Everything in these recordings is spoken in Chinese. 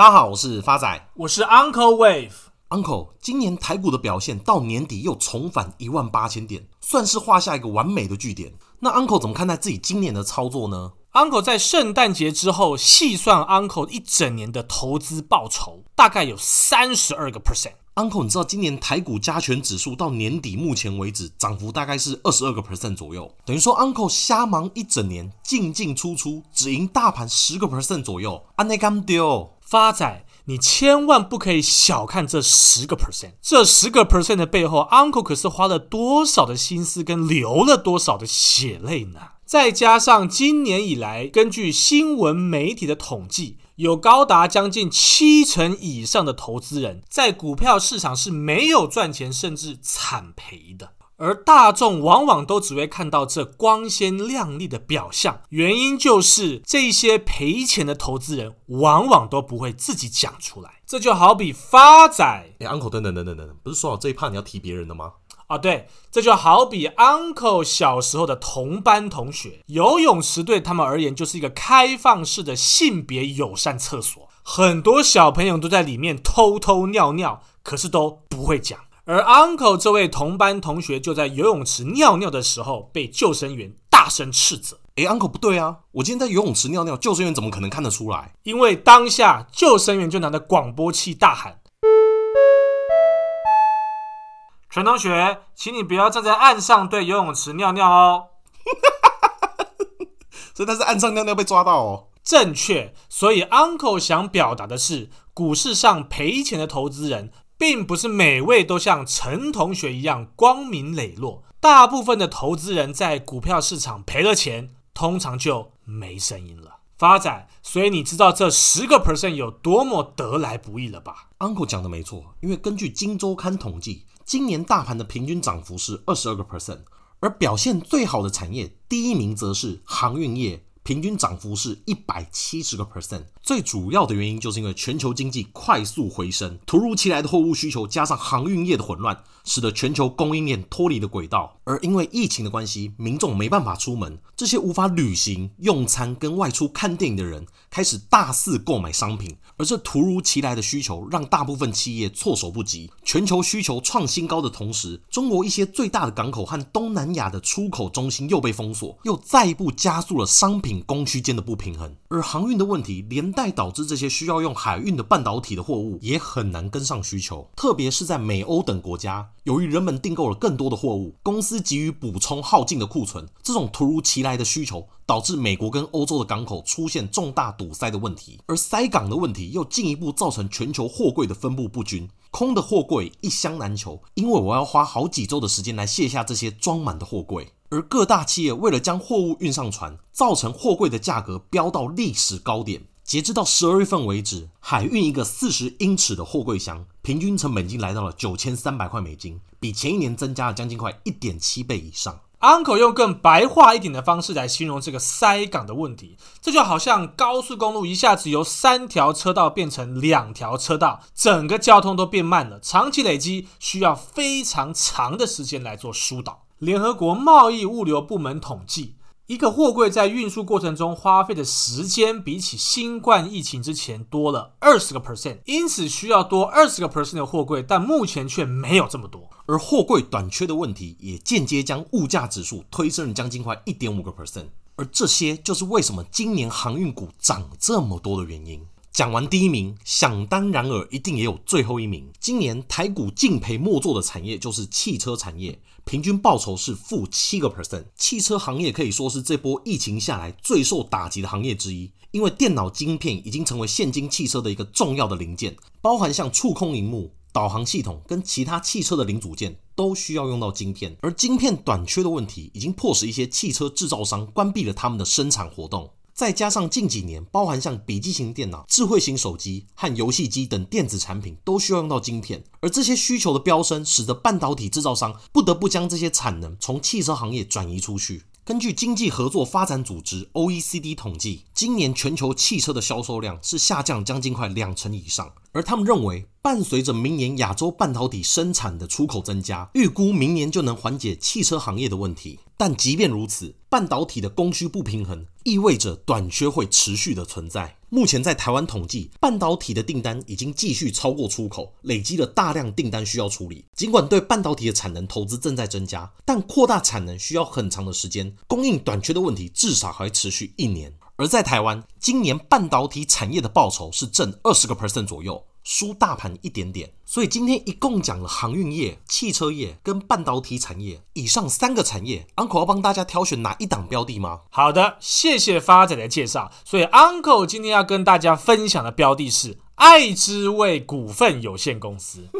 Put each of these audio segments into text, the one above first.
大家好，我是发仔，我是 Uncle Wave。Uncle，今年台股的表现到年底又重返一万八千点，算是画下一个完美的句点。那 Uncle 怎么看待自己今年的操作呢？Uncle 在圣诞节之后细算 Uncle 一整年的投资报酬，大概有三十二个 percent。Uncle，你知道今年台股加权指数到年底目前为止涨幅大概是二十二个 percent 左右，等于说 Uncle 瞎忙一整年进进出出只赢大盘十个 percent 左右，安内干丢。发仔，你千万不可以小看这十个 percent，这十个 percent 的背后，Uncle 可是花了多少的心思跟流了多少的血泪呢？再加上今年以来，根据新闻媒体的统计，有高达将近七成以上的投资人在股票市场是没有赚钱，甚至惨赔的。而大众往往都只会看到这光鲜亮丽的表象，原因就是这些赔钱的投资人往往都不会自己讲出来。这就好比发仔，哎，uncle，等等等等等等，不是说好这一趴你要提别人的吗？啊，对，这就好比 uncle 小时候的同班同学，游泳池对他们而言就是一个开放式的性别友善厕所，很多小朋友都在里面偷偷尿尿，可是都不会讲。而 uncle 这位同班同学就在游泳池尿尿的时候被救生员大声斥责。诶，uncle 不对啊，我今天在游泳池尿尿，救生员怎么可能看得出来？因为当下救生员就拿着广播器大喊：“陈同学，请你不要站在岸上对游泳池尿尿哦。”所以他是岸上尿尿被抓到哦。正确。所以 uncle 想表达的是，股市上赔钱的投资人。并不是每位都像陈同学一样光明磊落，大部分的投资人在股票市场赔了钱，通常就没声音了。发展，所以你知道这十个 percent 有多么得来不易了吧？Uncle 讲的没错，因为根据《金周刊》统计，今年大盘的平均涨幅是二十二个 percent，而表现最好的产业第一名则是航运业。平均涨幅是一百七十个 percent，最主要的原因就是因为全球经济快速回升，突如其来的货物需求加上航运业的混乱，使得全球供应链脱离了轨道。而因为疫情的关系，民众没办法出门，这些无法旅行、用餐跟外出看电影的人开始大肆购买商品，而这突如其来的需求让大部分企业措手不及。全球需求创新高的同时，中国一些最大的港口和东南亚的出口中心又被封锁，又再一步加速了商品。供需间的不平衡，而航运的问题连带导致这些需要用海运的半导体的货物也很难跟上需求，特别是在美欧等国家，由于人们订购了更多的货物，公司急于补充耗尽的库存，这种突如其来的需求导致美国跟欧洲的港口出现重大堵塞的问题，而塞港的问题又进一步造成全球货柜的分布不均，空的货柜一箱难求，因为我要花好几周的时间来卸下这些装满的货柜。而各大企业为了将货物运上船，造成货柜的价格飙到历史高点。截至到十二月份为止，海运一个四十英尺的货柜箱，平均成本已经来到了九千三百块美金，比前一年增加了将近快一点七倍以上。Uncle 用更白话一点的方式来形容这个塞港的问题，这就好像高速公路一下子由三条车道变成两条车道，整个交通都变慢了，长期累积需要非常长的时间来做疏导。联合国贸易物流部门统计，一个货柜在运输过程中花费的时间，比起新冠疫情之前多了二十个 percent，因此需要多二十个 percent 的货柜，但目前却没有这么多。而货柜短缺的问题，也间接将物价指数推升了将近快一点五个 percent。而这些就是为什么今年航运股涨这么多的原因。讲完第一名，想当然尔，一定也有最后一名。今年台股净赔莫做的产业就是汽车产业，平均报酬是负七个 percent。汽车行业可以说是这波疫情下来最受打击的行业之一，因为电脑晶片已经成为现今汽车的一个重要的零件，包含像触控荧幕、导航系统跟其他汽车的零组件都需要用到晶片，而晶片短缺的问题已经迫使一些汽车制造商关闭了他们的生产活动。再加上近几年，包含像笔记型电脑、智慧型手机和游戏机等电子产品都需要用到晶片，而这些需求的飙升，使得半导体制造商不得不将这些产能从汽车行业转移出去。根据经济合作发展组织 （OECD） 统计，今年全球汽车的销售量是下降将近快两成以上，而他们认为，伴随着明年亚洲半导体生产的出口增加，预估明年就能缓解汽车行业的问题。但即便如此，半导体的供需不平衡意味着短缺会持续的存在。目前在台湾统计，半导体的订单已经继续超过出口，累积了大量订单需要处理。尽管对半导体的产能投资正在增加，但扩大产能需要很长的时间，供应短缺的问题至少还持续一年。而在台湾，今年半导体产业的报酬是正二十个 percent 左右，输大盘一点点。所以今天一共讲了航运业、汽车业跟半导体产业以上三个产业，Uncle 要帮大家挑选哪一档标的吗？好的，谢谢发仔的介绍。所以 Uncle 今天要跟大家分享的标的是爱之味股份有限公司。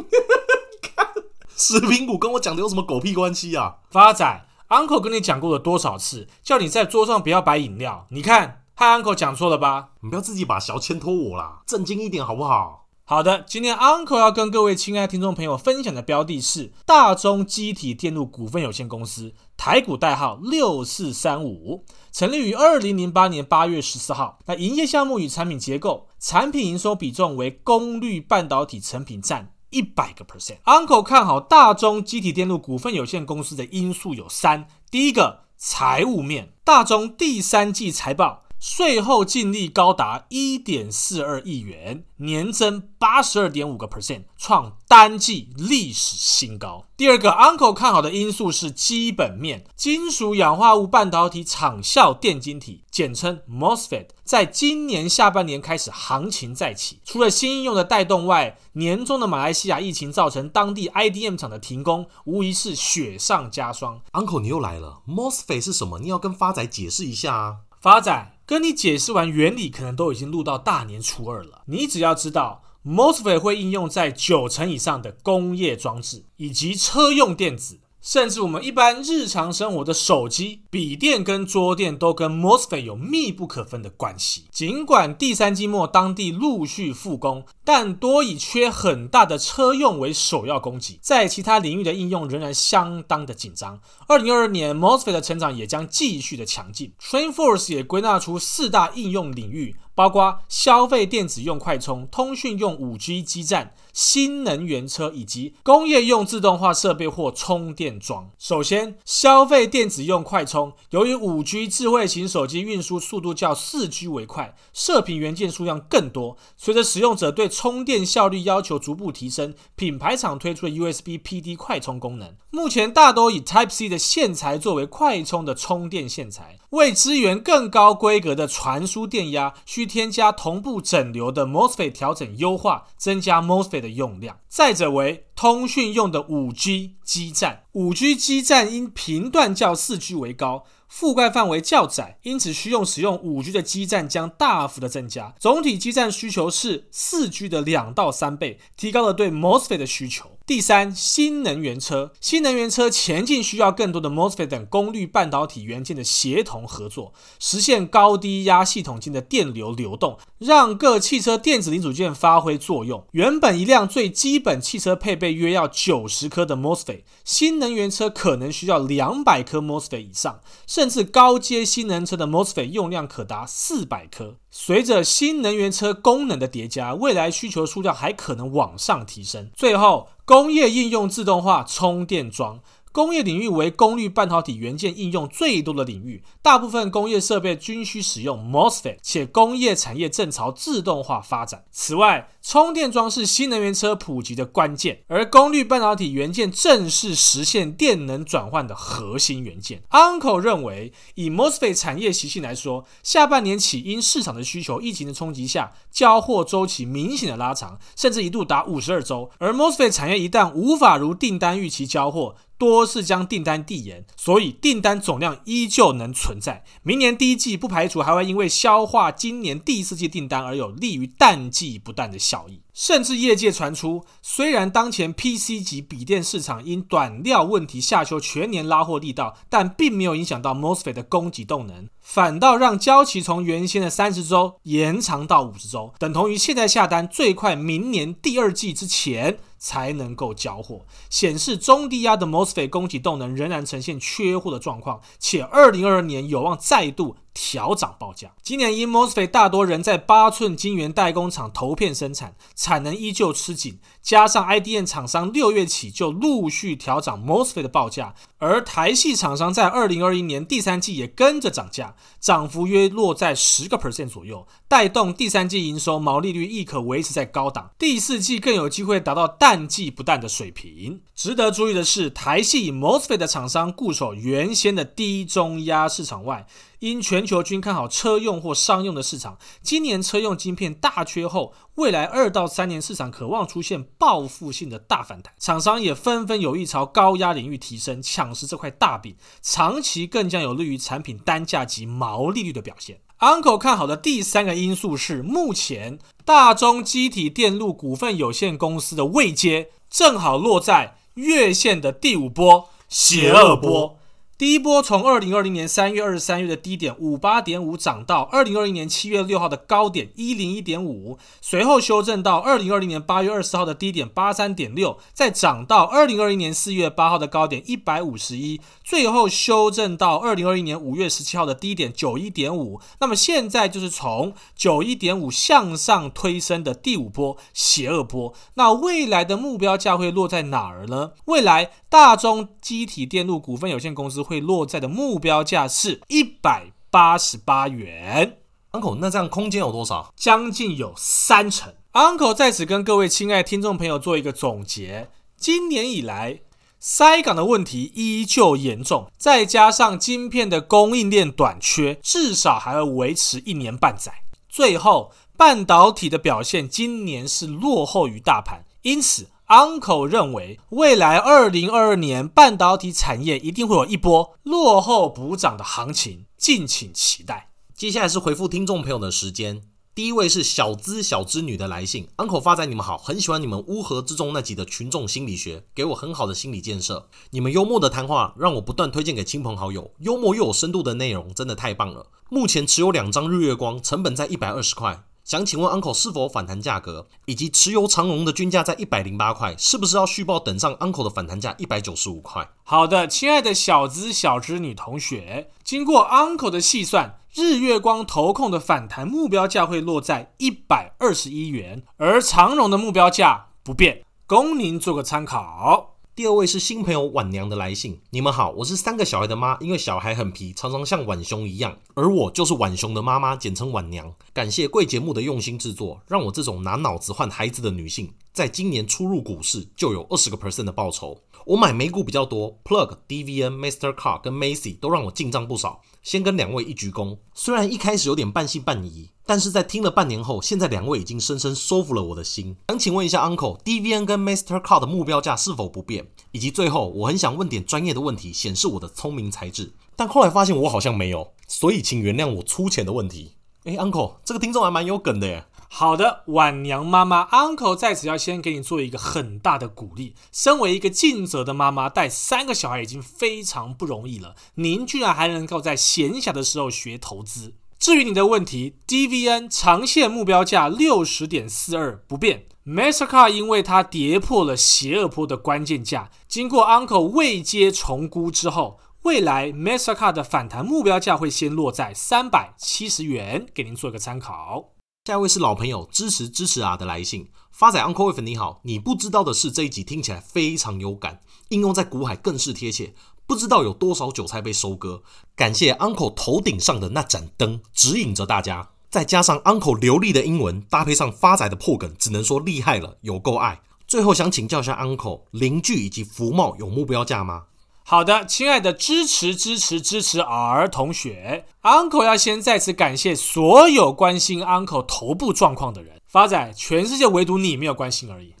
食品股跟我讲的有什么狗屁关系啊？发仔，Uncle 跟你讲过了多少次，叫你在桌上不要摆饮料？你看。和 Uncle 讲错了吧？你不要自己把小牵拖我啦，正经一点好不好？好的，今天 Uncle 要跟各位亲爱的听众朋友分享的标的是大中积体电路股份有限公司，台股代号六四三五，成立于二零零八年八月十四号。那营业项目与产品结构，产品营收比重为功率半导体成品占一百个 percent。Uncle 看好大中积体电路股份有限公司的因素有三：第一个，财务面，大中第三季财报。税后净利高达一点四二亿元，年增八十二点五个 percent，创单季历史新高。第二个，Uncle 看好的因素是基本面，金属氧化物半导体场效电晶体，简称 MOSFET，在今年下半年开始行情再起。除了新应用的带动外，年中的马来西亚疫情造成当地 IDM 厂的停工，无疑是雪上加霜。Uncle，你又来了，MOSFET 是什么？你要跟发仔解释一下啊，发仔。跟你解释完原理，可能都已经录到大年初二了。你只要知道，MOSFET 会应用在九成以上的工业装置以及车用电子。甚至我们一般日常生活的手机、笔电跟桌电都跟 MOSFET 有密不可分的关系。尽管第三季末当地陆续复工，但多以缺很大的车用为首要供给，在其他领域的应用仍然相当的紧张。二零二二年 MOSFET 的成长也将继续的强劲。Trainforce 也归纳出四大应用领域。包括消费电子用快充、通讯用五 G 基站、新能源车以及工业用自动化设备或充电桩。首先，消费电子用快充，由于五 G 智慧型手机运输速度较四 G 为快，射频元件数量更多。随着使用者对充电效率要求逐步提升，品牌厂推出了 USB PD 快充功能。目前大多以 Type C 的线材作为快充的充电线材，为支援更高规格的传输电压，需添加同步整流的 MOSFET 调整优化，增加 MOSFET 的用量。再者为通讯用的五 G 基站，五 G 基站因频段较四 G 为高。覆盖范围较窄，因此需用使用五 G 的基站将大幅的增加，总体基站需求是四 G 的两到三倍，提高了对 MOSFET 的需求。第三，新能源车，新能源车前进需要更多的 MOSFET 等功率半导体元件的协同合作，实现高低压系统间的电流流动，让各汽车电子零组件发挥作用。原本一辆最基本汽车配备约要九十颗的 MOSFET，新能源车可能需要两百颗 MOSFET 以上。甚至高阶新能源车的 MOSFET 用量可达四百颗。随着新能源车功能的叠加，未来需求数量还可能往上提升。最后，工业应用自动化充电桩。工业领域为功率半导体元件应用最多的领域，大部分工业设备均需使用 MOSFET，且工业产业正朝自动化发展。此外，充电桩是新能源车普及的关键，而功率半导体元件正是实现电能转换的核心元件。Uncle 认为，以 MOSFET 产业习性来说，下半年起因市场的需求、疫情的冲击下，交货周期明显的拉长，甚至一度达五十二周。而 MOSFET 产业一旦无法如订单预期交货，多是将订单递延，所以订单总量依旧能存在。明年第一季不排除还会因为消化今年第四季订单而有利于淡季不淡的效益。甚至业界传出，虽然当前 PC 级笔电市场因短料问题下修全年拉货力道，但并没有影响到 MOSFET 的供给动能，反倒让交期从原先的三十周延长到五十周，等同于现在下单最快明年第二季之前。才能够交货，显示中低压的 MOSFET 供给动能仍然呈现缺货的状况，且二零二二年有望再度调涨报价。今年因 MOSFET 大多仍在八寸晶圆代工厂投片生产，产能依旧吃紧，加上 IDM 厂商六月起就陆续调涨 MOSFET 的报价，而台系厂商在二零二一年第三季也跟着涨价，涨幅约落在十个 percent 左右，带动第三季营收毛利率亦可维持在高档，第四季更有机会达到淡季不淡的水平。值得注意的是，台系以 MOSFET 的厂商固守原先的低中压市场外。因全球均看好车用或商用的市场，今年车用晶片大缺后，未来二到三年市场可望出现报复性的大反弹。厂商也纷纷有意朝高压领域提升，抢食这块大饼，长期更将有利于产品单价及毛利率的表现。Uncle 看好的第三个因素是，目前大中积体电路股份有限公司的位阶正好落在月线的第五波邪恶波。第一波从二零二零年三月二十三日的低点五八点五涨到二零二零年七月六号的高点一零一点五，随后修正到二零二零年八月二十号的低点八三点六，再涨到二零二零年四月八号的高点一百五十一，最后修正到二零二一年五月十七号的低点九一点五。那么现在就是从九一点五向上推升的第五波邪恶波。那未来的目标价会落在哪儿呢？未来大中积体电路股份有限公司。会落在的目标价是一百八十八元。Uncle，那这样空间有多少？将近有三成。Uncle 在此跟各位亲爱听众朋友做一个总结：今年以来，塞港的问题依旧严重，再加上晶片的供应链短缺，至少还要维持一年半载。最后，半导体的表现今年是落后于大盘，因此。Uncle 认为，未来二零二二年半导体产业一定会有一波落后补涨的行情，敬请期待。接下来是回复听众朋友的时间，第一位是小资小资女的来信，Uncle 发仔你们好，很喜欢你们乌合之众那集的群众心理学，给我很好的心理建设。你们幽默的谈话让我不断推荐给亲朋好友，幽默又有深度的内容真的太棒了。目前持有两张日月光，成本在一百二十块。想请问 Uncle 是否反弹价格，以及持有长荣的均价在一百零八块，是不是要续报等上 Uncle 的反弹价一百九十五块？好的，亲爱的小资小资女同学，经过 Uncle 的细算，日月光投控的反弹目标价会落在一百二十一元，而长荣的目标价不变，供您做个参考。第二位是新朋友婉娘的来信，你们好，我是三个小孩的妈，因为小孩很皮，常常像婉熊一样，而我就是婉熊的妈妈，简称婉娘。感谢贵节目的用心制作，让我这种拿脑子换孩子的女性，在今年初入股市就有二十个 percent 的报酬。我买美股比较多，Plug、DVN、Mastercard 跟 Macy 都让我进账不少。先跟两位一鞠躬，虽然一开始有点半信半疑。但是在听了半年后，现在两位已经深深收服了我的心。想请问一下，Uncle，DVN 跟 Mr. Car 的目标价是否不变？以及最后，我很想问点专业的问题，显示我的聪明才智。但后来发现我好像没有，所以请原谅我粗浅的问题。诶，Uncle，这个听众还蛮有梗的耶。好的，婉娘妈妈，Uncle 在此要先给你做一个很大的鼓励。身为一个尽责的妈妈，带三个小孩已经非常不容易了，您居然还能够在闲暇的时候学投资。至于你的问题，DVN 长线目标价六十点四二不变，Mastercard 因为它跌破了邪恶坡的关键价，经过 Uncle 未接重估之后，未来 Mastercard 的反弹目标价会先落在三百七十元，给您做一个参考。下一位是老朋友支持支持啊的来信，发仔 Uncle If 你好，你不知道的是这一集听起来非常有感，应用在股海更是贴切。不知道有多少韭菜被收割，感谢 Uncle 头顶上的那盏灯指引着大家，再加上 Uncle 流利的英文，搭配上发仔的破梗，只能说厉害了，有够爱。最后想请教一下 Uncle，邻居以及福茂有目标价吗？好的，亲爱的支持支持支持儿同学，Uncle 要先再次感谢所有关心 Uncle 头部状况的人，发仔，全世界唯独你没有关心而已。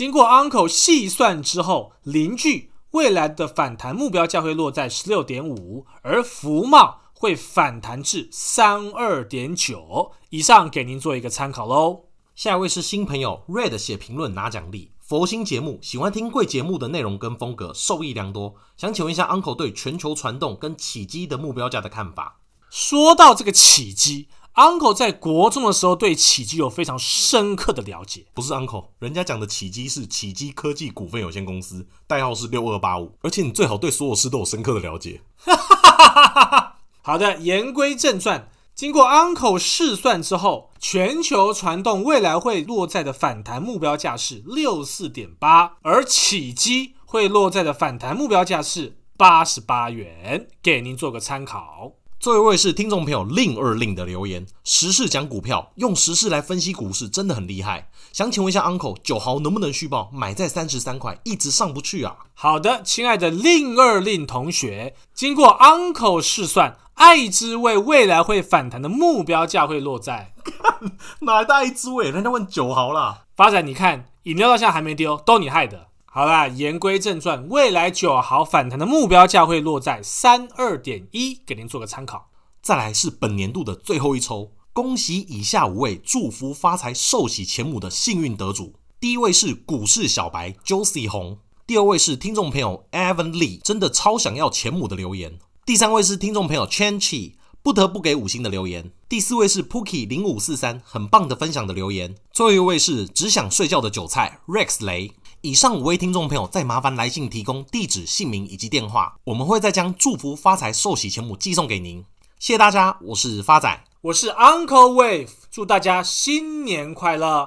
经过 Uncle 细算之后，邻居未来的反弹目标价会落在十六点五，而福茂会反弹至三二点九以上，给您做一个参考喽。下一位是新朋友 Red 写评论拿奖励，佛心节目，喜欢听贵节目的内容跟风格，受益良多。想请问一下 Uncle 对全球传动跟起机的目标价的看法？说到这个启碁。Uncle 在国中的时候对启碁有非常深刻的了解。不是 Uncle，人家讲的启碁是启基科技股份有限公司，代号是六二八五。而且你最好对所有事都有深刻的了解。好的，言归正传，经过 Uncle 试算之后，全球传动未来会落在的反弹目标价是六四点八，而启碁会落在的反弹目标价是八十八元，给您做个参考。最后一位是听众朋友令二令的留言，时事讲股票，用时事来分析股市，真的很厉害。想请问一下 Uncle，九豪能不能续报？买在三十三块，一直上不去啊。好的，亲爱的令二令同学，经过 Uncle 试算，爱之味未来会反弹的目标价会落在 哪来的爱之味？人家问九豪啦。发展，你看饮料到现在还没丢，都你害的。好啦，言归正传，未来九豪反弹的目标价会落在三二点一，给您做个参考。再来是本年度的最后一抽，恭喜以下五位祝福发财、寿喜钱母的幸运得主。第一位是股市小白 Josie 红，第二位是听众朋友 Evan Lee，真的超想要钱母的留言。第三位是听众朋友 Chen Chi，不得不给五星的留言。第四位是 Pookie 零五四三，很棒的分享的留言。最后一位是只想睡觉的韭菜 Rex 雷。以上五位听众朋友，再麻烦来信提供地址、姓名以及电话，我们会再将祝福发财、寿喜全母寄送给您。谢谢大家，我是发仔，我是 Uncle Wave，祝大家新年快乐。